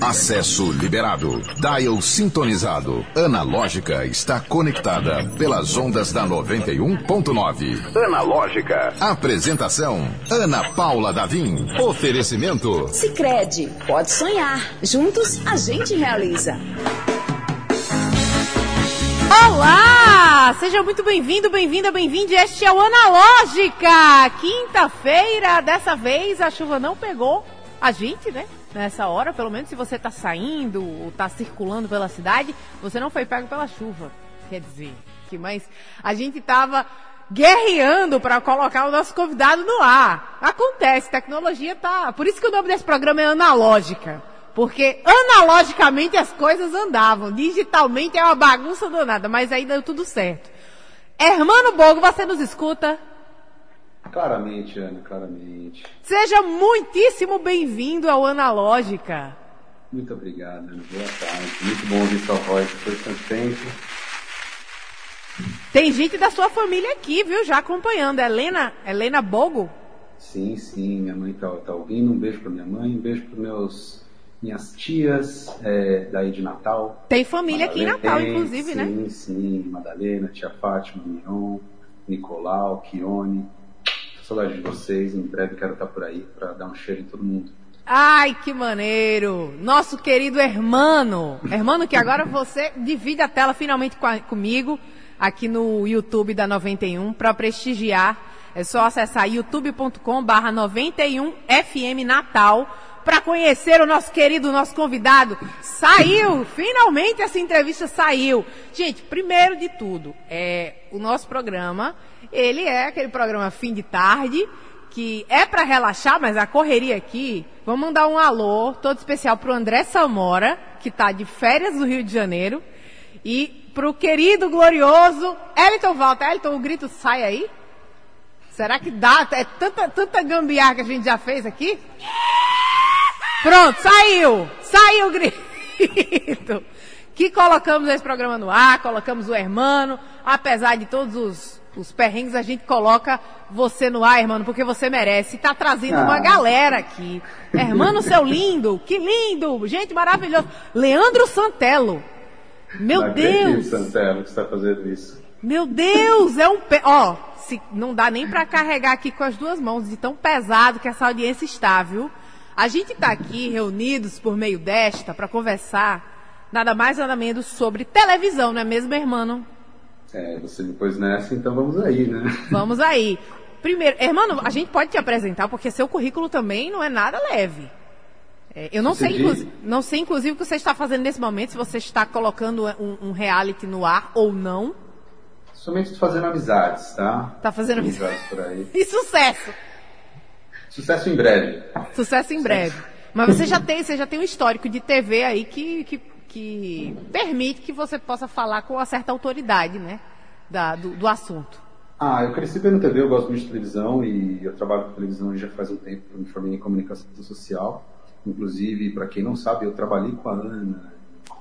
Acesso liberado. Dial sintonizado. Analógica está conectada pelas ondas da 91.9. Analógica. Apresentação: Ana Paula Davim. Oferecimento: Sicredi. Pode sonhar. Juntos a gente realiza. Olá! Seja muito bem-vindo, bem-vinda, bem-vinde. Este é o Analógica. Quinta-feira, dessa vez a chuva não pegou a gente, né? Nessa hora, pelo menos se você está saindo ou está circulando pela cidade, você não foi pego pela chuva. Quer dizer, que mais a gente estava guerreando para colocar o nosso convidado no ar. Acontece, tecnologia tá. Por isso que o nome desse programa é Analógica. Porque analogicamente as coisas andavam, digitalmente é uma bagunça danada, mas aí deu tudo certo. Hermano Bogo, você nos escuta? Claramente, Ana, claramente. Seja muitíssimo bem-vindo ao Analógica. Muito obrigado, Ana. Boa tarde. Muito bom ouvir sua voz depois de tanto tempo. Tem gente da sua família aqui, viu, já acompanhando. Helena, Helena Bogo? Sim, sim, minha mãe tá, tá ouvindo. Um beijo para minha mãe, um beijo para meus minhas tias é, daí de Natal. Tem família Madalena, aqui em Natal, inclusive, sim, né? Sim, sim. Madalena, tia Fátima, Mion, Nicolau, Kione. Saudade de vocês. Em breve quero estar por aí para dar um cheiro em todo mundo. Ai, que maneiro! Nosso querido Hermano. Hermano, que agora você divide a tela finalmente com a, comigo aqui no YouTube da 91 para prestigiar. É só acessar youtube.com barra 91FM Natal para conhecer o nosso querido, nosso convidado. Saiu! Finalmente essa entrevista saiu. Gente, primeiro de tudo, é o nosso programa, ele é aquele programa fim de tarde, que é para relaxar, mas a correria aqui, vamos mandar um alô todo especial pro André Samora, que está de férias do Rio de Janeiro, e pro querido, glorioso Elton Walter. Elton, o grito sai aí? Será que dá? É tanta, tanta gambiarra que a gente já fez aqui? Pronto, saiu! Saiu o grito! Que colocamos esse programa no ar, colocamos o Hermano, apesar de todos os, os perrengues, a gente coloca você no ar, Hermano, porque você merece. Está trazendo ah. uma galera aqui. Hermano, seu lindo, que lindo! Gente maravilhosa. Leandro Santelo. Meu não Deus! Santelo, que está fazendo isso. Meu Deus, é um pe... ó, se não dá nem para carregar aqui com as duas mãos de tão pesado que essa audiência está, viu? A gente está aqui reunidos por meio desta para conversar nada mais nada menos sobre televisão, não é mesmo, irmão? É, você depois nessa, então vamos aí, né? Vamos aí. Primeiro, irmão, a gente pode te apresentar porque seu currículo também não é nada leve. É, eu não sei, inclusive, não sei, inclusive, o que você está fazendo nesse momento, se você está colocando um, um reality no ar ou não. Somente fazendo amizades, tá? Tá fazendo amizades por aí. E sucesso! Sucesso em breve. Sucesso em breve. Mas você já tem, você já tem um histórico de TV aí que, que, que permite que você possa falar com uma certa autoridade, né? Da, do, do assunto. Ah, eu cresci vendo TV, eu gosto muito de televisão e eu trabalho com televisão já faz um tempo, eu me formei em comunicação social. Inclusive, para quem não sabe, eu trabalhei com a Ana no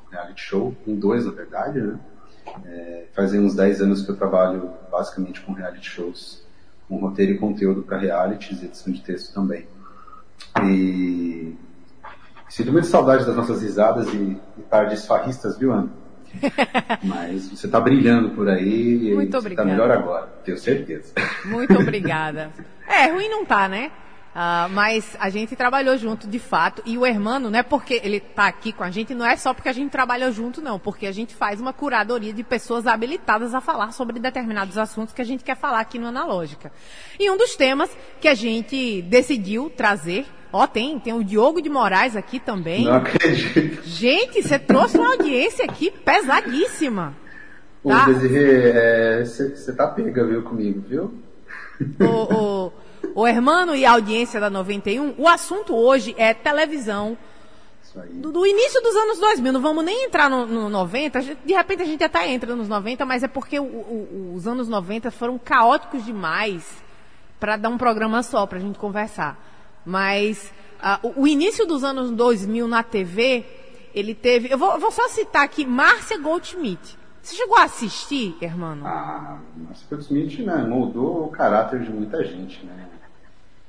reality show, em dois na verdade, né? É, fazem uns 10 anos que eu trabalho basicamente com reality shows com roteiro e conteúdo para realities e edição de texto também. E sinto muita saudade das nossas risadas e, e tardes farristas, viu, Ana? Mas você está brilhando por aí Muito e está melhor agora, tenho certeza. Muito obrigada. É, ruim não tá, né? Uh, mas a gente trabalhou junto de fato. E o Hermano, não é porque ele está aqui com a gente, não é só porque a gente trabalhou junto, não. Porque a gente faz uma curadoria de pessoas habilitadas a falar sobre determinados assuntos que a gente quer falar aqui no Analógica. E um dos temas que a gente decidiu trazer. Ó, tem, tem o Diogo de Moraes aqui também. Não acredito. Gente, você trouxe uma audiência aqui pesadíssima. Ô, tá? Desirê, você é, tá pega, viu, comigo, viu? O, o, o Hermano e a audiência da 91, o assunto hoje é televisão. Do, do, início dos anos 2000, não vamos nem entrar no, no 90, de repente a gente até entra nos 90, mas é porque o, o, os anos 90 foram caóticos demais para dar um programa só, para a gente conversar. Mas uh, o, o, início dos anos 2000 na TV, ele teve. Eu vou, vou só citar aqui Márcia Goldschmidt. Você chegou a assistir, irmão? Ah, Márcia Goldschmidt né, mudou o caráter de muita gente, né?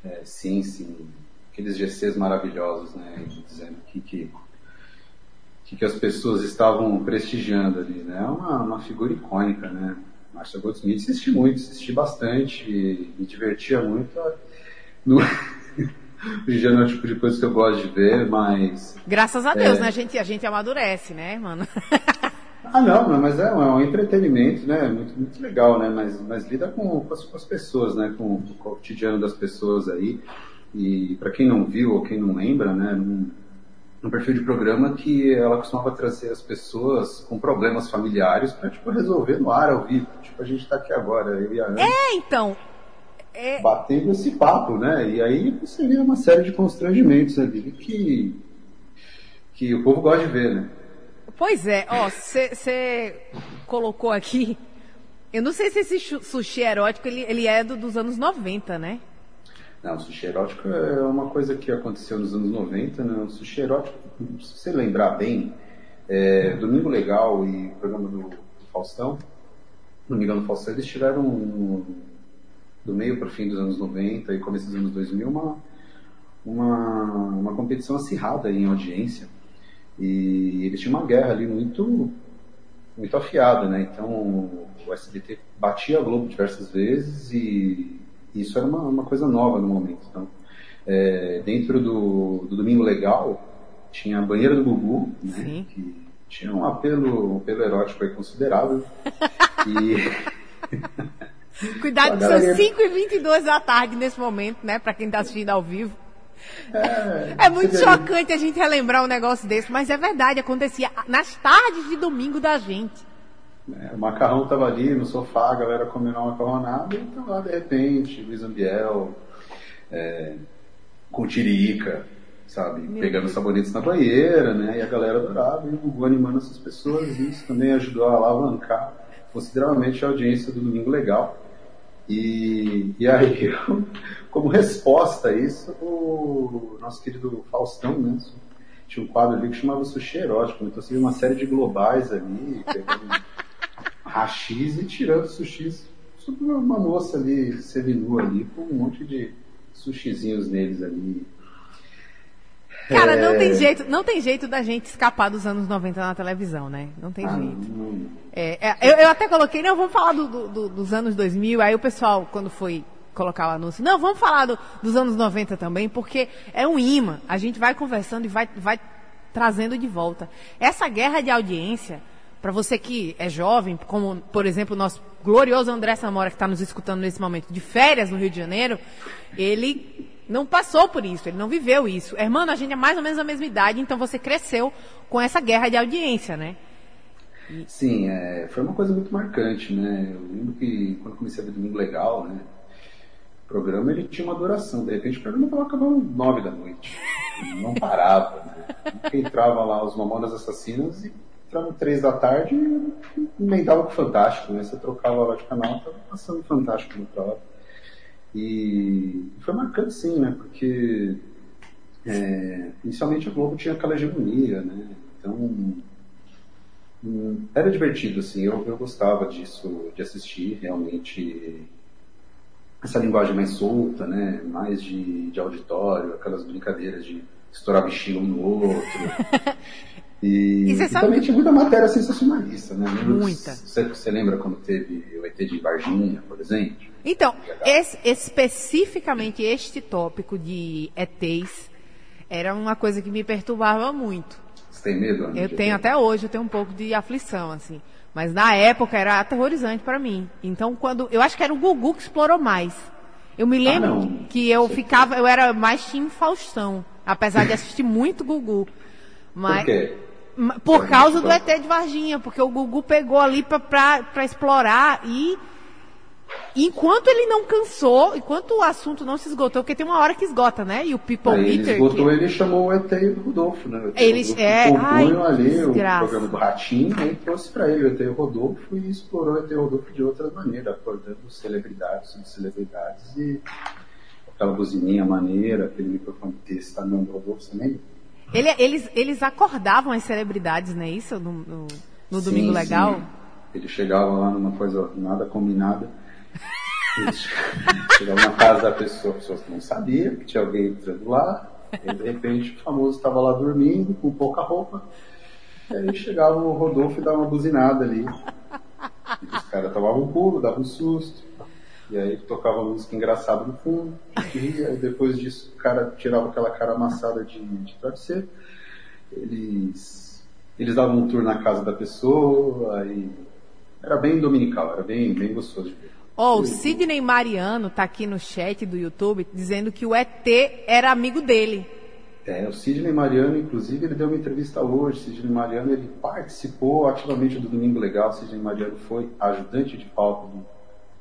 É, sim, sim. Aqueles GCs maravilhosos, né? Dizendo que, que, que as pessoas estavam prestigiando ali, né? É uma, uma figura icônica, né? Marcia Goldsmith assisti muito, assisti bastante, me divertia muito. No... Hoje não é o tipo de coisa que eu gosto de ver, mas. Graças a Deus, é... né? A gente, a gente amadurece, né, mano? ah, não, mas é, é um entretenimento, né? Muito, muito legal, né? Mas, mas lida com, com, as, com as pessoas, né? Com, com, o cotidiano das pessoas aí. E para quem não viu ou quem não lembra, né? Num, num perfil de programa que ela costumava trazer as pessoas com problemas familiares para tipo, resolver no ar ao vivo. Tipo, a gente está aqui agora, eu e a Ana. É, então, é... batendo esse papo, né? E aí você vê uma série de constrangimentos ali que, que o povo gosta de ver, né? Pois é, ó, você colocou aqui. Eu não sei se esse sushi erótico ele, ele é do, dos anos 90, né? Não, o sushi erótico é uma coisa que aconteceu nos anos 90, né? O sushi erótico, se você lembrar bem, é, Domingo Legal e o programa do, Faustão, Domingão do Faustão, eles tiveram um, do meio para o fim dos anos 90 e começo dos anos 2000, uma, uma, uma competição acirrada em audiência. E eles tinham uma guerra ali muito, muito afiada, né? Então o SBT batia a Globo diversas vezes e isso era uma, uma coisa nova no momento. Então, é, dentro do, do Domingo Legal, tinha a banheira do Gugu, né? Que tinha um apelo, um apelo erótico aí considerável. e Cuidado que são 5h22 da tarde nesse momento, né? Pra quem tá assistindo ao vivo. É, é muito chocante a gente relembrar um negócio desse, mas é verdade, acontecia nas tardes de domingo da gente. É, o macarrão tava ali no sofá, a galera comendo uma macarronada, e então lá de repente, Luiz Ambiel, é, com tirica, sabe? Meu Pegando Deus. sabonetes na banheira, né? E a galera adorava, e o Gugu animando essas pessoas, e isso também ajudou a alavancar consideravelmente a audiência do Domingo Legal. E, e aí, como resposta a isso, o nosso querido Faustão, né? Tinha um quadro ali que chamava Sushi Erótico. Então, assim, uma série de globais ali, pegando rachis e tirando sushis sobre uma moça ali, seminua ali, com um monte de sushizinhos neles ali. Cara, é... não tem jeito, não tem jeito da gente escapar dos anos 90 na televisão, né? Não tem ah, jeito. Não... É, é, eu, eu, até coloquei, não, vamos falar do, do, dos anos 2000, aí o pessoal, quando foi colocar o anúncio, não, vamos falar do, dos anos 90 também, porque é um imã. A gente vai conversando e vai, vai trazendo de volta. Essa guerra de audiência, para você que é jovem, como, por exemplo, o nosso glorioso André Samora, que está nos escutando nesse momento, de férias no Rio de Janeiro, ele não passou por isso, ele não viveu isso. Irmão, a gente é mais ou menos a mesma idade, então você cresceu com essa guerra de audiência, né? Sim, é, foi uma coisa muito marcante, né? Eu lembro que quando comecei a ver Domingo Legal, né? O programa ele tinha uma duração, de repente o programa estava acabando nove da noite. Não parava, né? Entrava lá os Mamonas Assassinas e entrava três da tarde e emendava com o Fantástico, né? Você trocava lá de canal, estava passando Fantástico no próprio. E foi marcante sim, né? Porque é, inicialmente a Globo tinha aquela hegemonia, né? Então hum, era divertido, assim, eu, eu gostava disso, de assistir realmente essa linguagem mais solta, né? Mais de, de auditório, aquelas brincadeiras de estourar bichinho um no outro. E, e, e também tinha muita matéria sensacionalista, né? Muita. Você, você lembra quando teve o ET de Varginha, por exemplo? Então, esse, especificamente este tópico de ETs era uma coisa que me perturbava muito. Você tem medo? Ana, eu tenho até hoje, eu tenho um pouco de aflição, assim. Mas na época era aterrorizante para mim. Então, quando. Eu acho que era o Gugu que explorou mais. Eu me ah, lembro ah, que eu ficava. Eu era mais time Faustão. Apesar de assistir muito Gugu. Mas, Por quê? Por causa do ET de Varginha, porque o Gugu pegou ali para explorar e enquanto ele não cansou, enquanto o assunto não se esgotou, porque tem uma hora que esgota, né? E o People Aí Meter. Ele esgotou, que... ele chamou o ET e o Rodolfo, né? Eles é, ai, ali o programa do Ratinho, aí trouxe para ele o ET e o Rodolfo e explorou o ET e o Rodolfo de outras maneiras, acordando celebridades, subcelebridades e aquela buzininha maneira, aquele microfone desse tamanho do Rodolfo, lembra? Ele, eles, eles acordavam as celebridades, não é isso? No, no, no sim, Domingo Legal? Sim. Ele chegava lá numa coisa nada combinada. Chegava na casa da pessoa, a pessoa não sabia que tinha alguém entrando lá, E de repente o famoso estava lá dormindo, com pouca roupa. E aí chegava o Rodolfo e dava uma buzinada ali. E os caras tomavam um pulo, davam um susto. E aí tocava música engraçada no fundo, e depois disso o cara tirava aquela cara amassada de, de travesseiro. Eles, eles davam um tour na casa da pessoa, aí era bem dominical, era bem, bem gostoso de ver. Ó, oh, o Sidney Mariano tá aqui no chat do YouTube dizendo que o ET era amigo dele. É, o Sidney Mariano, inclusive, ele deu uma entrevista hoje. Sidney Mariano, ele participou ativamente do Domingo Legal. Sidney Mariano foi ajudante de palco do,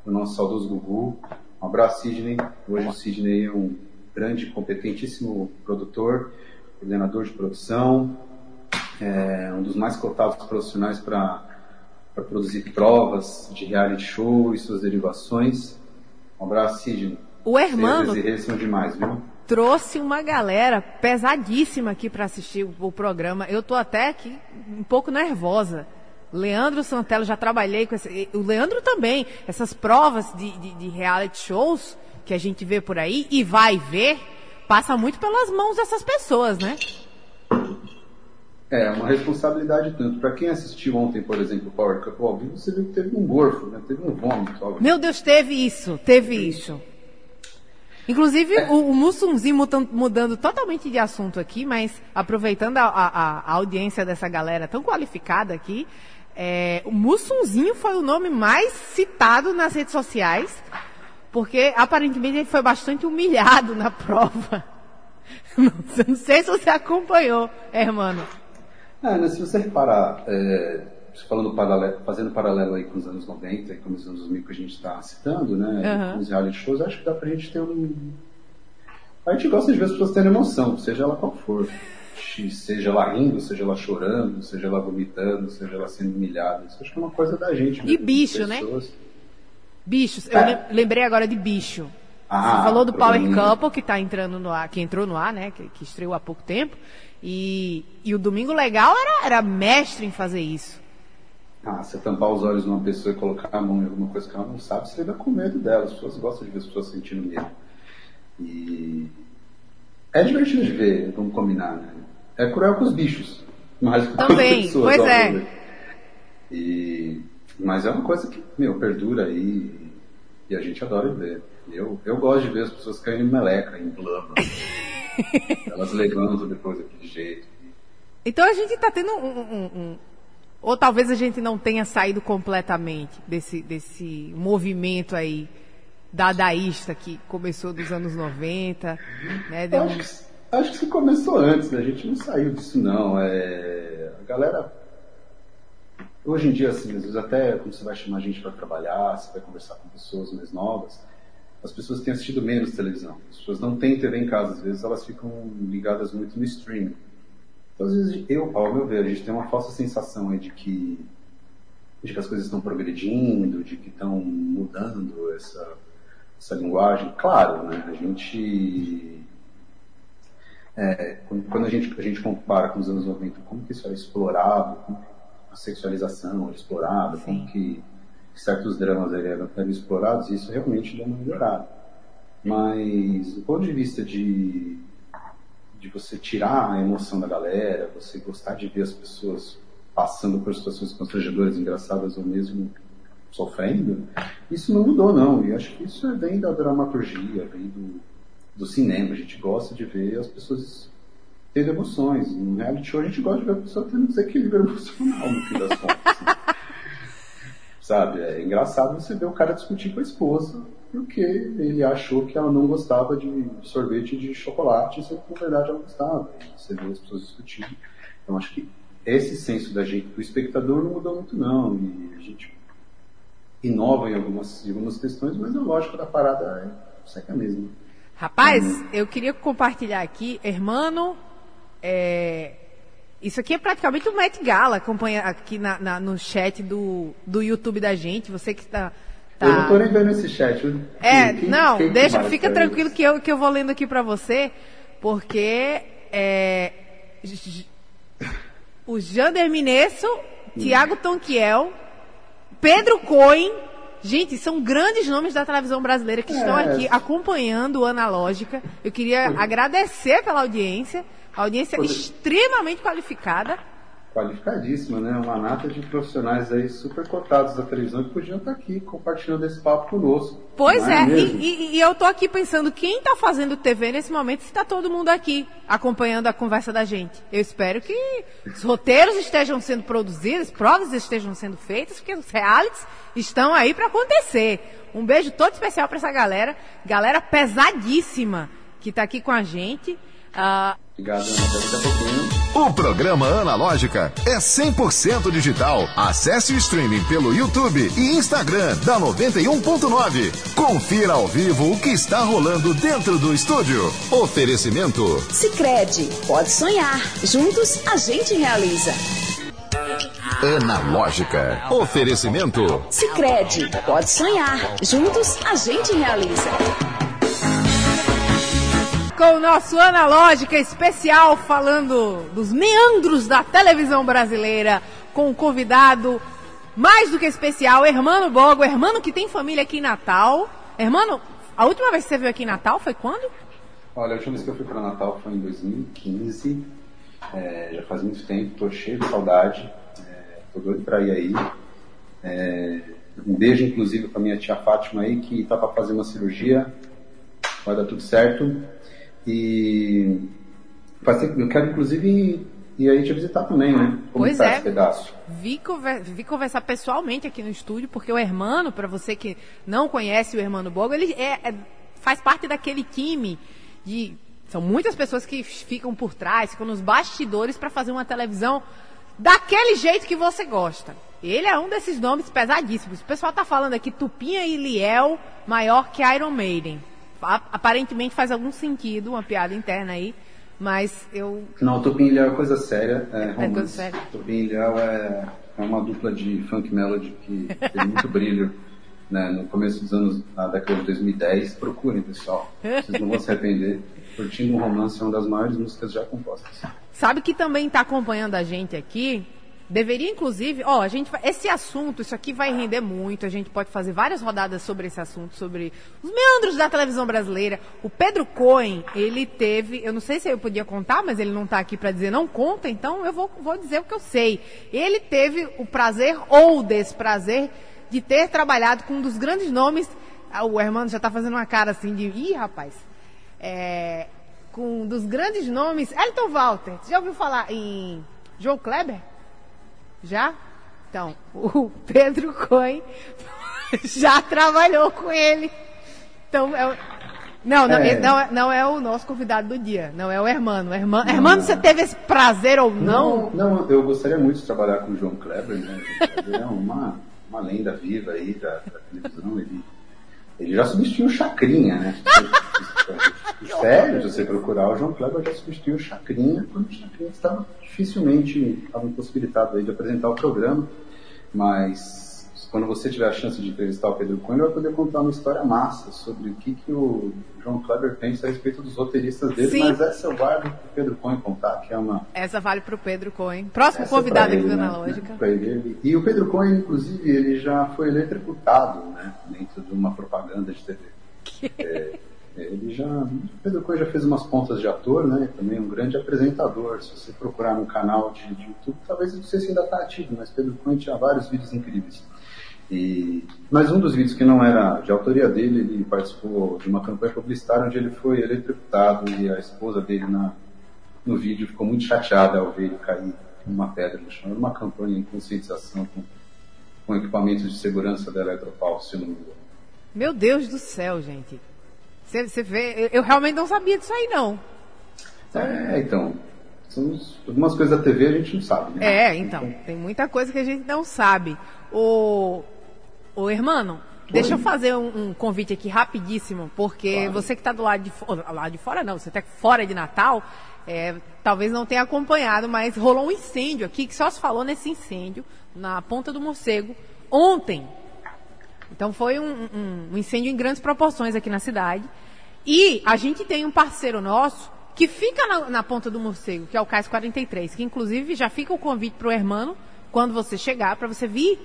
do nosso saudoso Gugu. Um abraço, Sidney. Hoje o Sidney é um grande, competentíssimo produtor, coordenador de produção, é um dos mais cotados profissionais para produzir provas de reality show e suas derivações. Um abraço, Sidney. O Hermano são demais, viu? trouxe uma galera pesadíssima aqui para assistir o, programa. Eu tô até aqui um pouco nervosa. Leandro Santella, já trabalhei com esse. O Leandro também. Essas provas de, de, de reality shows que a gente vê por aí e vai ver, passa muito pelas mãos dessas pessoas, né? É, uma responsabilidade tanto. Para quem assistiu ontem, por exemplo, o Power Cup ao vivo, você viu que teve um gorfo, né? Teve um vômito. Meu Deus, teve isso, teve isso. Inclusive, é. o, o Mussumzinho mudando, mudando, totalmente de assunto aqui, mas aproveitando a, a, a audiência dessa galera tão qualificada aqui, é, o Mussunzinho foi o nome mais citado nas redes sociais, porque aparentemente ele foi bastante humilhado na prova. Não, sei se você acompanhou, hermano. É, né, se você reparar, é, falando paralelo, fazendo paralelo aí com os anos 90 e com os anos 2000 que a gente está citando, né, uhum. com os reality shows, acho que dá pra gente ter um... A gente gosta de ver as pessoas tendo emoção, seja ela qual for seja ela rindo, seja ela chorando, seja ela vomitando, seja ela sendo humilhada. Isso acho que é uma coisa da gente. Mesmo, e bicho, né? Bichos. É. Eu lembrei agora de bicho. Ah, Você falou do Power. Couple, que tá entrando no ar, que entrou no ar, né? Que, que estreou há pouco tempo. E, e o Domingo Legal era, era mestre em fazer isso. Ah, você tampar os olhos numa pessoa e colocar a mão em alguma coisa que ela não sabe, você vai com medo dela. As pessoas gostam de ver as pessoas sentindo medo. E é divertido de ver, vamos combinar, né? é cruel com os bichos, mais que com Também, as pessoas. Pois é. E, mas é uma coisa que, meu, perdura aí e a gente adora ver. Eu, eu gosto de ver as pessoas caindo em meleca, em blama. Elas levando depois daquele jeito. Então a gente está tendo um, um, um, Ou talvez a gente não tenha saído completamente desse, desse movimento aí dadaísta que começou dos anos 90. Né? Deu um... Acho que isso começou antes, né? A gente não saiu disso, não. É... A galera. Hoje em dia, assim, às vezes até quando você vai chamar gente para trabalhar, você vai conversar com pessoas mais novas, as pessoas têm assistido menos televisão. As pessoas não têm TV em casa, às vezes elas ficam ligadas muito no streaming. Então, às vezes, eu, ao meu ver, a gente tem uma falsa sensação aí de que, de que as coisas estão progredindo, de que estão mudando essa, essa linguagem. Claro, né? A gente é, quando a gente, a gente compara com os anos 90, como que isso era explorado, a sexualização era explorada, como que certos dramas eram, explorados, isso realmente deu uma melhorada. Mas, do ponto de vista de, de você tirar a emoção da galera, você gostar de ver as pessoas passando por situações constrangedoras, engraçadas ou mesmo sofrendo, isso não mudou, não. E acho que isso vem da dramaturgia, vem do, do cinema. A gente gosta de ver as pessoas tendo emoções. No reality show a gente gosta de ver a pessoa tendo desequilíbrio emocional, no fim das contas. Assim. Sabe? É engraçado você ver o cara discutir com a esposa porque ele achou que ela não gostava de sorvete de chocolate, sendo que na verdade ela gostava. Você vê as pessoas discutindo. Então acho que esse senso da gente, do espectador, não mudou muito não. E a gente inova em algumas, em algumas questões, mas a lógica da parada é sempre a mesma. Rapaz, uhum. eu queria compartilhar aqui, hermano, é, isso aqui é praticamente o Met Gala, acompanha aqui na, na, no chat do, do YouTube da gente, você que está... Tá... Eu não tô nem vendo esse chat. É, quem, não, quem deixa, fica tranquilo que eu, que eu vou lendo aqui para você, porque é, o Jander Minesso, Tiago Tonquiel, Pedro Coen, Gente, são grandes nomes da televisão brasileira que é. estão aqui acompanhando o Analógica. Eu queria agradecer pela audiência, audiência extremamente qualificada qualificadíssima, né? Uma nata de profissionais aí super cotados da televisão que podiam estar aqui compartilhando esse papo conosco. Pois é, é e, e, e, eu tô aqui pensando quem está fazendo TV nesse momento, se está todo mundo aqui acompanhando a conversa da gente. Eu espero que os roteiros estejam sendo produzidos, provas estejam sendo feitas, porque os realities estão aí para acontecer. Um beijo todo especial para essa galera, galera pesadíssima que está aqui com a gente. Uh... Obrigado, Ana. Daqui a pouquinho. O programa Analógica é 100% digital. Acesse o streaming pelo YouTube e Instagram da 91.9. Confira ao vivo o que está rolando dentro do estúdio. Oferecimento. Sicredi, pode sonhar. Juntos a gente realiza. Analógica. Oferecimento. Sicredi, pode sonhar. Juntos a gente realiza com o nosso Analógica especial falando dos meandros da televisão brasileira, com um convidado mais do que especial, Hermano Bogo, Hermano que tem família aqui em Natal. Hermano, a última vez que você veio aqui em Natal foi quando? Olha, a última vez que eu fui para Natal foi em 2015. É, já faz muito tempo, tô cheio de saudade. É, tô doido para ir aí. É, um beijo, inclusive, para minha tia Fátima aí, que tá para fazer uma cirurgia. Vai dar tudo certo. E eu quero, inclusive, ir aí te visitar também, né? Como pois tá é. pedaço? Vi, conver, vi conversar pessoalmente aqui no estúdio, porque o Hermano, para você que não conhece o Hermano Bogo, ele é, é, faz parte daquele time de. São muitas pessoas que ficam por trás, ficam nos bastidores para fazer uma televisão daquele jeito que você gosta. Ele é um desses nomes pesadíssimos. O pessoal tá falando aqui Tupinha e Liel maior que Iron Maiden aparentemente faz algum sentido, uma piada interna aí, mas eu... Não, Tupim Ilhéu é coisa séria. É, é coisa séria. Tupim Ilhéu é, é uma dupla de funk melody que tem muito brilho. Né, no começo dos anos, da década de 2010, procurem, pessoal. Vocês não vão se arrepender. Curtindo um Romance é uma das maiores músicas já compostas. Sabe que também está acompanhando a gente aqui Deveria, inclusive, ó, a gente, esse assunto, isso aqui vai render muito, a gente pode fazer várias rodadas sobre esse assunto, sobre os meandros da televisão brasileira. O Pedro Cohen, ele teve, eu não sei se eu podia contar, mas ele não está aqui para dizer não conta, então eu vou, vou dizer o que eu sei. Ele teve o prazer ou desprazer de ter trabalhado com um dos grandes nomes, ah, o Hermano já está fazendo uma cara assim de, ih, rapaz, é, com um dos grandes nomes, Elton Walter, você já ouviu falar em João Kleber? Já? Então, o Pedro Cohen já trabalhou com ele. Então, é, não, não, é. não, não, é o nosso convidado do dia, não é o Hermano. Hermano, Hermano você teve esse prazer ou não? não? Não, eu gostaria muito de trabalhar com o João Kleber, né? Ele é uma, uma lenda viva aí da, da televisão. Ele, ele já substituiu o Chacrinha, né? Sério, se você procurar, o João Kleber já substituiu o Chacrinha quando o Chacrinha estava dificilmente estava impossibilitado de apresentar o programa, mas quando você tiver a chance de entrevistar o Pedro Cunha, vai poder contar uma história massa sobre o que, que o João Kleber pensa a respeito dos roteiristas dele, Sim. mas essa eu guardo para o Pedro Cunha contar, que é uma... Essa vale para o Pedro Cunha. Próximo essa convidado aqui do Analógica. Né? Ele. E o Pedro Cunha, inclusive, ele já foi eletrocutado né, dentro de uma propaganda de TV. Que... É, ele já, Pedro Coelho já fez umas pontas de ator, né? Também um grande apresentador. Se você procurar no canal de, de YouTube, talvez não sei se ainda está ativo, mas Pedro Coelho tinha vários vídeos incríveis. E, mas um dos vídeos que não era de autoria dele, ele participou de uma campanha publicitária onde ele foi eletrocutado e a esposa dele na, no vídeo ficou muito chateada ao ver ele cair numa pedra no chão. Era uma campanha em conscientização com, com equipamentos de segurança da Eletropaulo, se não me engano. Meu Deus do céu, gente. Você vê, eu realmente não sabia disso aí, não. É, então. São algumas coisas da TV a gente não sabe, né? É, então. Tem muita coisa que a gente não sabe. O, o irmão, deixa eu fazer um, um, convite aqui rapidíssimo, porque claro. você que está do lado de fora, lado de fora não, você está fora de Natal, é, talvez não tenha acompanhado, mas rolou um incêndio aqui, que só se falou nesse incêndio, na Ponta do Morcego, ontem. Então foi um, um, um incêndio em grandes proporções aqui na cidade. E a gente tem um parceiro nosso que fica na, na, ponta do morcego, que é o Cais 43, que inclusive já fica o convite para o Hermano, quando você chegar, para você vir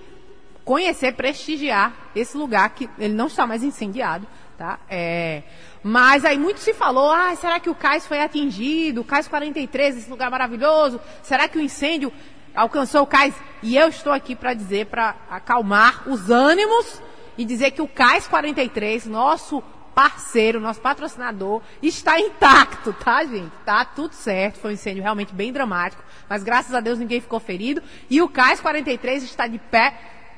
conhecer, prestigiar esse lugar que ele não está mais incendiado, tá? É, mas aí muito se falou, ah, será que o cais foi atingido? O cais 43, esse lugar maravilhoso, será que o incêndio alcançou o cais? E eu estou aqui para dizer, para acalmar os ânimos e dizer que o cais 43, nosso parceiro, nosso patrocinador, está intacto, tá, gente? Tá tudo certo. Foi um incêndio realmente bem dramático, mas graças a Deus ninguém ficou ferido. E o Cais 43 está de pé,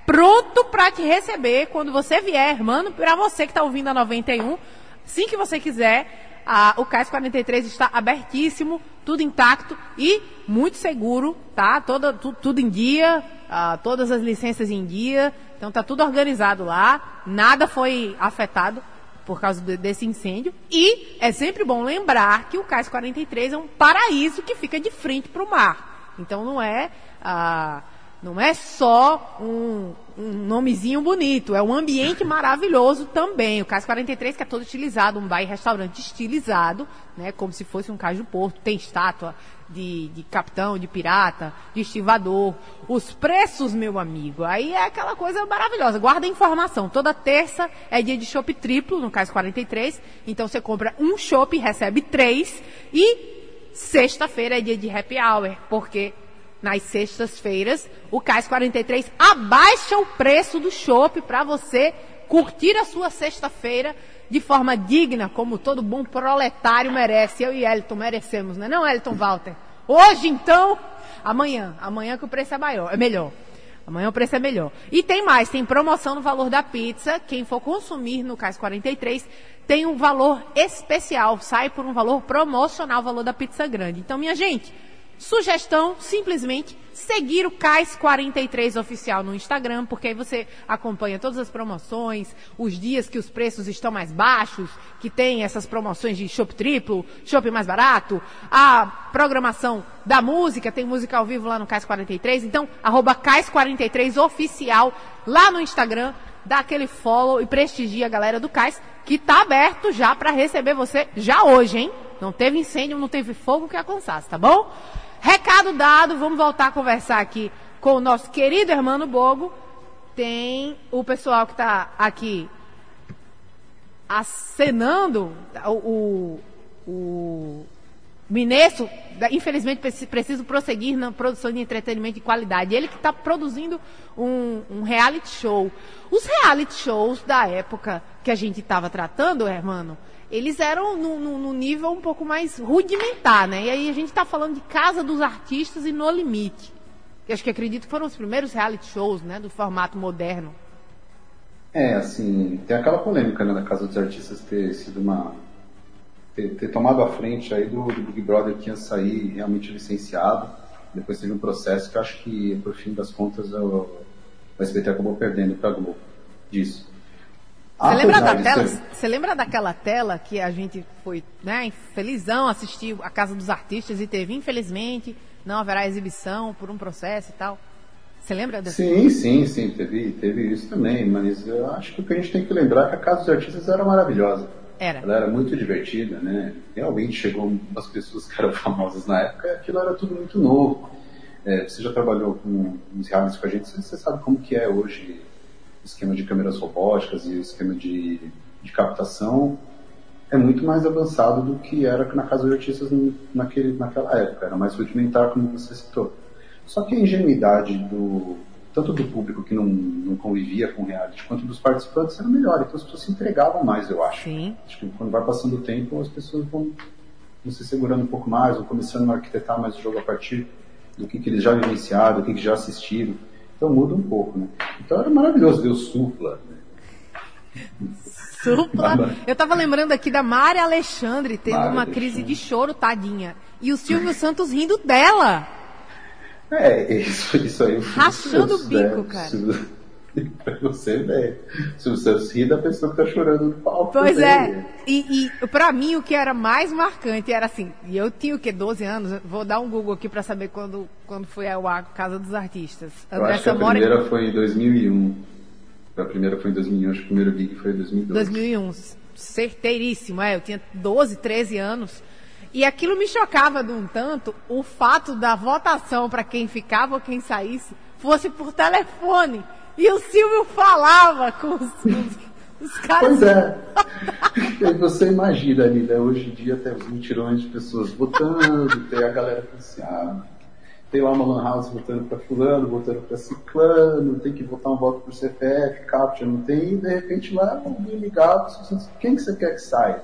pronto para te receber quando você vier, mano, para você que está ouvindo a 91. Assim que você quiser, o Cais 43 está abertíssimo, tudo intacto e muito seguro, tá? Todo, tu, tudo em dia, a, todas as licenças em dia. Então tá tudo organizado lá, nada foi afetado por causa de, desse incêndio. E é sempre bom lembrar que o Cais 43 é um paraíso que fica de frente para o mar. Então não é, ah, não é só um, um, nomezinho bonito, é um ambiente maravilhoso também. O Cais 43 que é todo estilizado, um bar e restaurante estilizado, né, como se fosse um cais do porto. Tem estátua de, de capitão, de pirata, de estivador. Os preços, meu amigo, aí é aquela coisa maravilhosa. Guarda a informação. Toda terça é dia de chopp triplo, no caso 43. Então você compra um chopp recebe três. E sexta-feira é dia de happy hour, porque nas sextas-feiras o Cais 43 abaixa o preço do chopp para você curtir a sua sexta-feira de forma digna, como todo bom proletário merece. Eu e Elton merecemos, não é não, Elton Walter? Hoje, então, amanhã. Amanhã que o preço é maior, é melhor. Amanhã o preço é melhor. E tem mais, tem promoção no valor da pizza. Quem for consumir no Cais 43 tem um valor especial, sai por um valor promocional o valor da pizza grande. Então, minha gente, Sugestão, simplesmente seguir o CAIS 43 oficial no Instagram, porque aí você acompanha todas as promoções, os dias que os preços estão mais baixos, que tem essas promoções de shop triplo, shop mais barato, a programação da música, tem música ao vivo lá no CAIS 43, então, arroba CAIS 43 oficial lá no Instagram, dá aquele follow e prestigia a galera do CAIS, que está aberto já para receber você já hoje, hein? Não teve incêndio, não teve fogo que alcançasse, tá bom? Recado dado, vamos voltar a conversar aqui com o nosso querido Hermano Bogo. Tem o pessoal que está aqui acenando o, o, o infelizmente preciso prosseguir na produção de entretenimento de qualidade. Ele que está produzindo um, um, reality show. Os reality shows da época que a gente estava tratando, Hermano, eles eram no, nível um pouco mais rudimentar, né? E aí a gente está falando de Casa dos Artistas e No Limite. Que acho que acredito foram os primeiros reality shows, né? Do formato moderno. É, assim, tem aquela polêmica, né, da Casa dos Artistas ter sido uma... ter, ter tomado a frente aí do, do Big Brother que ia sair realmente licenciado. Depois teve um processo que eu acho que, por fim das contas, o, o SBT acabou perdendo para Globo disso. Você lembra da tela? Você lembra daquela tela que a gente foi, né, felizão assistir a Casa dos Artistas e teve, infelizmente, não haverá exibição por um processo e tal. Você lembra dessa? Sim, sim, sim, teve, teve isso também, mas eu acho que o que a gente tem que lembrar é que a Casa dos Artistas era maravilhosa. Era. Ela era muito divertida, né? Realmente chegou umas pessoas que eram famosas na época, aquilo era tudo muito novo. É, você já trabalhou com uns realities com a gente, você sabe como que é hoje esquema de câmeras robóticas e o esquema de, de captação é muito mais avançado do que era na casa de artistas naquele, naquela época, era mais rudimentar, como você citou. Só que a ingenuidade do tanto do público que não, não convivia com reality, quanto dos participantes era melhor, então as pessoas se entregavam mais, eu acho. Sim. Acho que quando vai passando o tempo, as pessoas vão, vão se segurando um pouco mais, vão começando a arquitetar mais o jogo a partir do que, que eles já vivenciaram, do que, que já assistiram. Então muda um pouco, né? Então era maravilhoso o Supla. Né? Supla. Eu tava lembrando aqui da Mari Alexandre tendo Mari uma Alexandre. crise de choro, tadinha. E o Silvio Santos rindo dela. É, isso, isso aí. Rachando o bico, né? cara. Pra você ver. Se você ri da pessoa que tá chorando no palco. Pois é. E, e pra mim o que era mais marcante era assim, e eu tinha o que, 12 anos, vou dar um Google aqui pra saber quando, quando foi ao ar Casa dos Artistas. Eu acho que a primeira foi em 2001. A primeira foi em 2001, acho que o primeiro gig foi em 2002. 2001, certeiríssimo, é, eu tinha 12, 13 anos. E aquilo me chocava de um tanto, o fato da votação para quem ficava ou quem saísse fosse por telefone. E o Silvio falava com os, os, os caras. Pois é. e você imagina ali, né? Hoje em dia tem os mutirões de pessoas votando, tem a galera assim, ah, tem lá uma lan house votando para fulano, votando para ciclano, tem que votar um voto por CPF, captcha não tem, e de repente lá alguém ligado, quem que você quer que saia?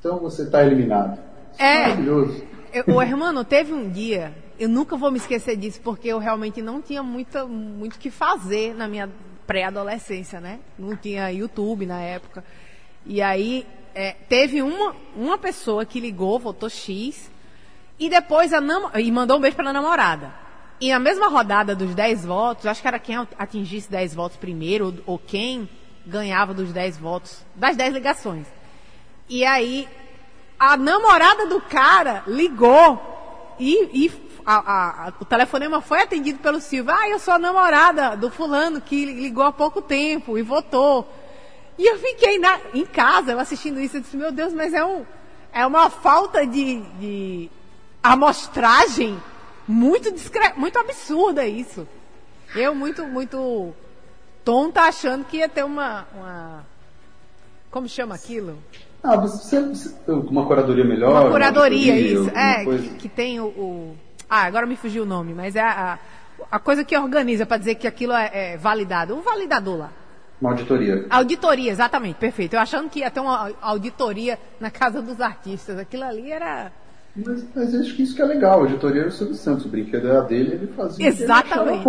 Então você está eliminado. Isso é, é maravilhoso. Eu, o hermano, teve um dia, eu nunca vou me esquecer disso, porque eu realmente não tinha muita, muito o que fazer na minha pré-adolescência, né? Não tinha YouTube na época. E aí, é, teve uma, uma pessoa que ligou, votou X, e depois a nam e mandou um beijo para a namorada. E na mesma rodada dos 10 votos, acho que era quem atingisse 10 votos primeiro, ou, ou quem ganhava dos 10 votos, das 10 ligações. E aí, a namorada do cara ligou e, e a, a, o telefonema foi atendido pelo Silvio. Ah, eu sou a namorada do fulano que ligou há pouco tempo e votou. E eu fiquei na, em casa, eu assistindo isso, eu disse, meu Deus, mas é, um, é uma falta de, de amostragem muito, discre... muito absurda isso. Eu muito, muito tonta achando que ia ter uma. uma... Como chama aquilo? Ah, você, você uma curadoria melhor. Uma curadoria, isso. É, que, que, tem o, o, Ah, agora me fugiu o nome, mas é a, a coisa que organiza para dizer que aquilo é, é validado. O validador lá. Uma auditoria. Auditoria, exatamente, perfeito. Eu achando que ia ter uma auditoria na casa dos artistas. Aquilo ali era mas, mas acho que isso que é legal. A editoria era o Silvio Santos. O brinquedo era dele, ele fazia. Exatamente.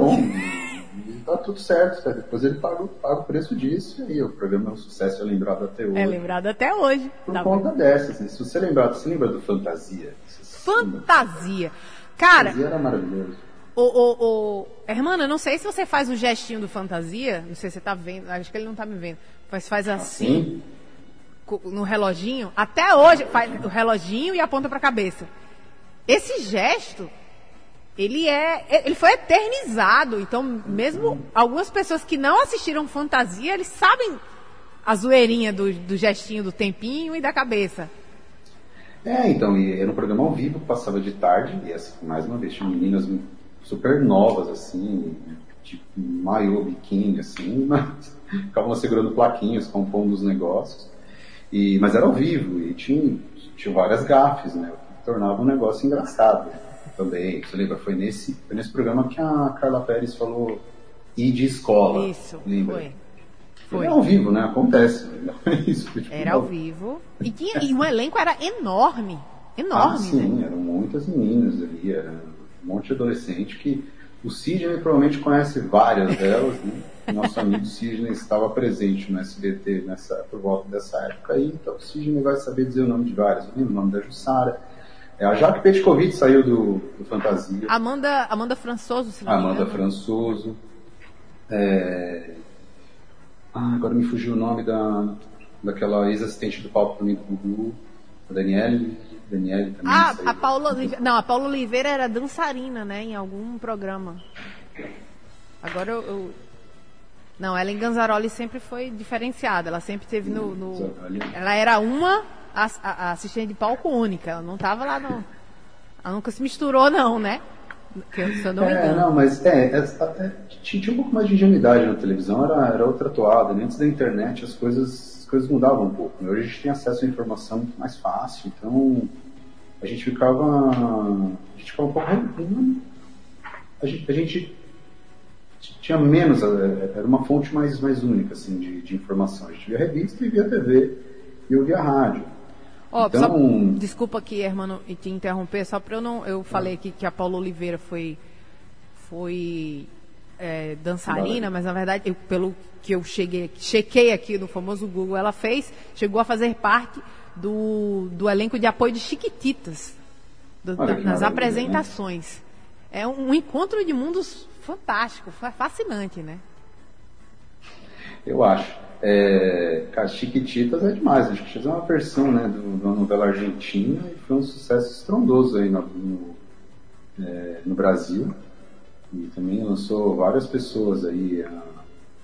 E tá tudo certo. Tá? Depois ele paga, paga o preço disso e aí o programa é um sucesso, é lembrado até hoje. É lembrado até hoje. Por tá conta bom. dessas. Assim, se você lembrar, você lembra do Fantasia? Fantasia. Cara. Fantasia era maravilhoso. O, o, o... Hermano, eu não sei se você faz o gestinho do Fantasia. Não sei se você tá vendo. Acho que ele não tá me vendo. Mas faz assim. assim? no reloginho, até hoje faz o reloginho e aponta para a cabeça. Esse gesto, ele é, ele foi eternizado. Então, mesmo algumas pessoas que não assistiram Fantasia, eles sabem a zoeirinha do, do gestinho do tempinho e da cabeça. É, então, e era um programa ao vivo que passava de tarde, e assim, mais uma vez, tinha meninas super novas, assim, tipo maiô, biquíni, assim, mas ficavam segurando plaquinhas, compondo os negócios. E, mas era ao vivo e tinha, tinha várias gafes, né? Que tornava um negócio engraçado também. Você lembra? Foi nesse, foi nesse programa que a Carla Pérez falou ir de escola. Isso, lembra? foi. Foi. Era ao vivo, né? Acontece. Isso, tipo, era ao vivo. E, tinha, e o elenco era enorme. Enorme. Ah, sim, né? eram muitas meninas ali, era um monte de adolescente que o Sidney provavelmente conhece várias delas, né? nosso amigo Sidney estava presente no SBT nessa, por volta dessa época aí, então o Sidney vai saber dizer o nome de várias. Eu lembro o nome da Jussara. É, a Jaque Petkovic saiu do, do, Fantasia. Amanda, Amanda Françoso, se não Amanda Françoso. É... Ah, agora me fugiu o nome da, daquela ex-assistente do palco também do Gugu, a Daniele. Daniele também. Ah, a Paula Oliveira. Não, a Paula Oliveira era dançarina, né? Em algum programa. Agora eu, eu não, ela em Ganzaroli sempre foi diferenciada. Ela sempre teve no. no... Ela era uma assistente de palco única. Ela não estava lá no. Ela nunca se misturou, não, né? Eu, não é, não, mas é, é, é, tinha um pouco mais de ingenuidade na televisão, era, era outra toada. Né? Antes da internet as coisas, as coisas mudavam um pouco. Né? Hoje a gente tem acesso à informação muito mais fácil, então a gente ficava. A gente ficava um pouco. A gente, a gente tinha menos, é, era uma fonte mais, mais única assim, de, de informação. A gente via revista e via TV e eu via rádio. Oh, então, só, desculpa aqui, hermano, e te interromper, só para eu não. Eu falei aqui que a Paula Oliveira foi, foi é, dançarina, mas na verdade, eu, pelo que eu cheguei, chequei aqui no famoso Google, ela fez, chegou a fazer parte do, do elenco de apoio de Chiquititas, do, da, nas apresentações. Né? É um, um encontro de mundos fantástico, fascinante, né? Eu acho. É, cara, Chiquititas é demais. A Chiquititas é uma versão né, de uma novela argentina e foi um sucesso estrondoso aí no, no, é, no Brasil. E também lançou várias pessoas aí. A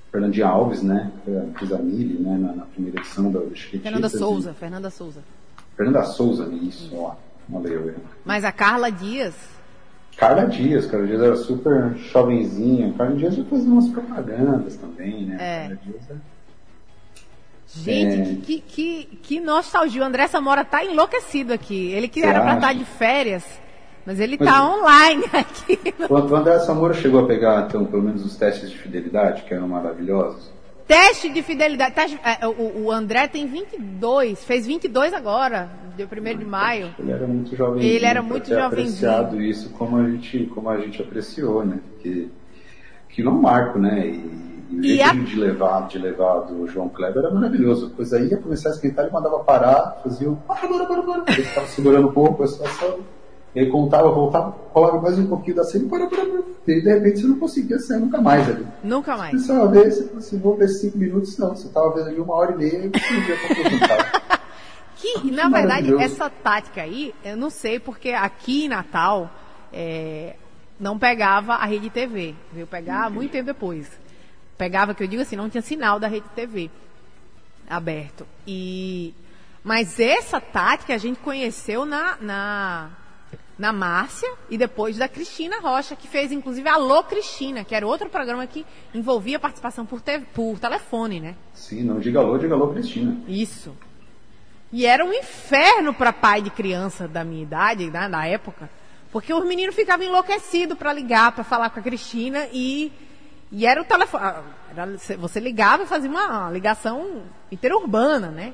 Fernandinha Alves, né? Fez a Mili, né? Na, na, primeira edição da Chiquititas. Fernanda Souza, e... Fernanda Souza. Fernanda Souza, isso, ó. Valeu, Mas a Carla Dias Carla Dias, Carla Dias era super jovenzinha. Carla Dias já fazia umas propagandas também, né? É. Carla Dias é... Gente, É. que, que, que nostalgia. O André Samora tá enlouquecido aqui. Ele que Você era acha? estar de férias, mas ele Mas- tá online aqui. O o André Samora chegou a pegar, então, pelo menos os testes de fidelidade, que eram maravilhosos. Teste de fidelidade. Tá- é, o, o André tem 22, fez 22 agora, dia 1 de maio. Ele era muito jovem. Ele era muito jovenzinho. apreciado isso como a gente, como a gente apreciou, né? Porque que não é um marco, né? E o E jeito a- de levar, de levar do João Kleber era maravilhoso. A coisa ia começar a esquentar, ele mandava parar, fazia o para, para, para, para. Ele ficava segurando um pouco a situação. Ele contava, voltava, rolava mais um pouquinho da cena, para, para, para. E de repente você não conseguia ser nunca mais ali. Nunca mais. Você uma vez, você falou assim, vou ver cinco minutos, não. Você estava vendo ali uma hora e meia e você não. Que, na verdade, essa tática aí, eu não sei, porque aqui em Natal é, não pegava a rede TV. Veio pegar muito tempo depois. Pegava, que eu digo assim, não tinha sinal da rede TV aberto. E, mas essa tática a gente conheceu na, na, na Márcia e depois da Cristina Rocha, que fez inclusive Alô Cristina, que era outro programa que envolvia participação por, te- por telefone, né? Sim, não diga alô, diga alô, Cristina. Isso. E era um inferno para pai de criança da minha idade, né, na época, porque os meninos ficavam enlouquecidos para ligar, para falar com a Cristina e, e era o telefone. ah, era- você ligava e fazia uma, uma ligação interurbana, né?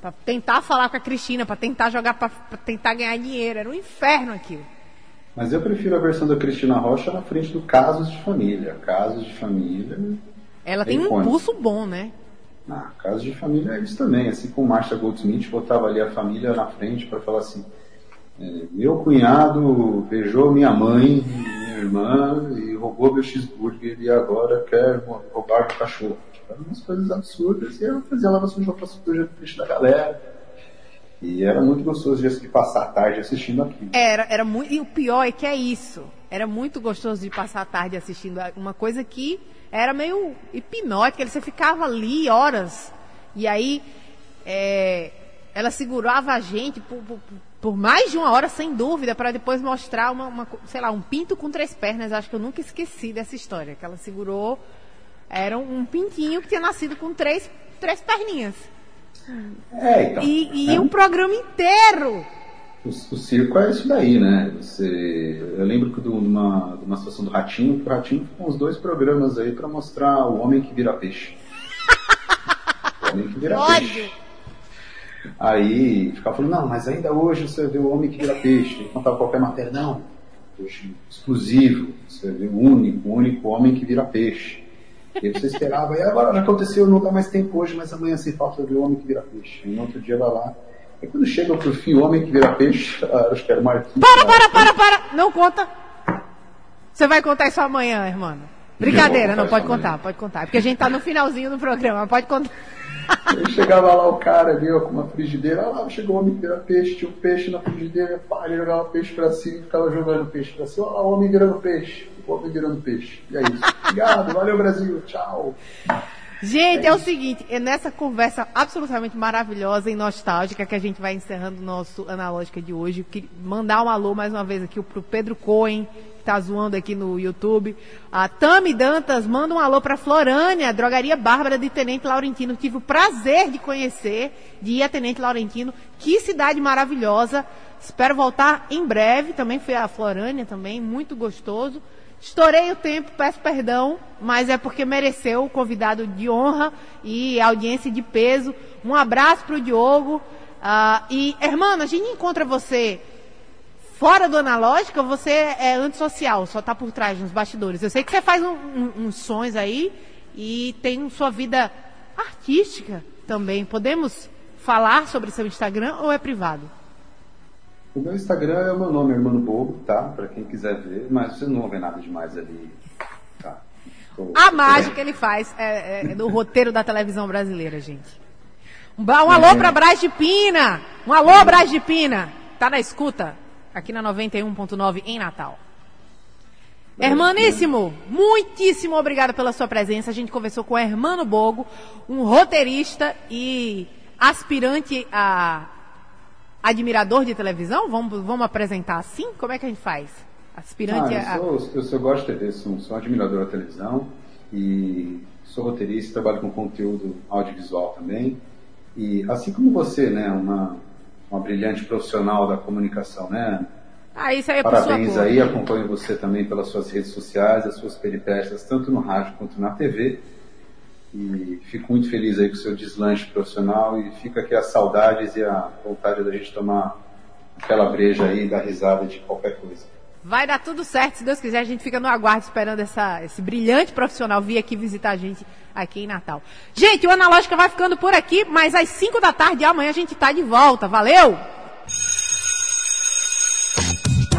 Para tentar falar com a Cristina, para tentar jogar, para tentar ganhar dinheiro. Era um inferno aquilo. Mas eu prefiro a versão da Cristina Rocha na frente do Casos de Família. Casos de Família. Ela tem um pulso bom, né? Ah, Casos de Família é isso também. Assim como Marcia Goldsmith botava ali a família na frente para falar assim: é, meu cunhado beijou minha mãe, minha irmã e roubou meu cheeseburger e agora quer roubar meu cachorro. Eram umas coisas absurdas e ela fazia lavação de roupa suja na frente da galera. E era muito gostoso de passar a tarde assistindo aquilo. Era, era muito. E o pior é que é isso. Era muito gostoso de passar a tarde assistindo a- uma coisa que era meio hipnótica. Você ficava ali horas. E aí é, ela segurava a gente por, por- por mais de uma hora, sem dúvida, para depois mostrar uma, uma sei lá, um pinto com três pernas. Acho que eu nunca esqueci dessa história. Que ela segurou. Era um, um pintinho que tinha nascido com três, três perninhas. É, então. E, e né? o programa inteiro. O, o circo é isso daí, né? Você, eu lembro que de uma, de uma situação do Ratinho, que o Ratinho ficou uns dois programas aí pra mostrar o homem que vira peixe. o homem que vira Ódio. peixe. Aí ficava falando, não, mas ainda hoje você vê o homem que vira peixe. Aí contava qualquer matéria, não. Hoje, exclusivo, você vê o único, o único homem que vira peixe. E aí você esperava, e agora já aconteceu, não dá mais tempo hoje, mas amanhã sem falta ver o homem que vira peixe. E no outro dia vai lá. E quando chega pro fim, o homem que vira peixe, ah, acho que era o Marquinhos. Para, para, para, para! Não conta. Você vai contar isso amanhã, irmão. Brincadeira, não, pode amanhã. contar, pode contar. Porque a gente tá no finalzinho do programa, pode contar. Aí chegava lá o cara ali ó, com uma frigideira, lá, chegou o homem que vira peixe, tinha um peixe na frigideira, pá, ele jogava peixe pra cima e ficava jogando peixe pra cima, olha lá o homem virando peixe, o homem virando peixe. E é isso. Obrigado, valeu Brasil, tchau. Gente, é o seguinte, é nessa conversa absolutamente maravilhosa e nostálgica que a gente vai encerrando o nosso Analógica de hoje. Mandar um alô mais uma vez aqui pro Pedro Cohen, que tá zoando aqui no YouTube. A Tami Dantas manda um alô pra Florânia, Drogaria Bárbara de Tenente Laurentino. Tive o prazer de conhecer, de ir a Tenente Laurentino. Que cidade maravilhosa. Espero voltar em breve. Também fui a Florânia também, muito gostoso. Estourei o tempo, peço perdão, mas é porque mereceu o convidado de honra e audiência de peso. Um abraço para o Diogo. Ah, e, irmã, a gente encontra você fora do analógico você é antissocial, só tá por trás, nos bastidores? Eu sei que você faz um- um- uns sons aí e tem sua vida artística também. Podemos falar sobre seu Instagram ou é privado? O meu Instagram é o meu nome, Hermano Bobo, tá? Pra quem quiser ver, mas vocês não vão ver nada demais ali. Tá. Tô- A mágica ele faz é, é, do roteiro da televisão brasileira, gente. Um, um alô pra Brás de Pina! Um alô, Brás de Pina! Tá na escuta? Aqui na 91.9 em Natal. Hermaníssimo, muitíssimo obrigado pela sua presença. A gente conversou com o Hermano Bogo, um roteirista e aspirante a admirador de televisão. Vamos, vamos apresentar assim? Como é que a gente faz? Aspirante ah, eu, sou, eu, eu gosto de TV, sou, sou admirador da televisão e sou roteirista, trabalho com conteúdo audiovisual também. E assim como você, né, uma, uma brilhante profissional da comunicação, né? Ah, isso aí é Parabéns aí, acompanho você também pelas suas redes sociais, as suas peripécias, tanto no rádio quanto na TV. E fico muito feliz aí com o seu deslanche profissional e fica aqui as saudades e a vontade da gente tomar aquela breja aí e dar risada de qualquer coisa. Vai dar tudo certo, se Deus quiser, a gente fica no aguardo esperando essa, esse brilhante profissional vir aqui visitar a gente aqui em Natal. Gente, o Analógica vai ficando por aqui, mas às 5 da tarde amanhã a gente está de volta. Valeu!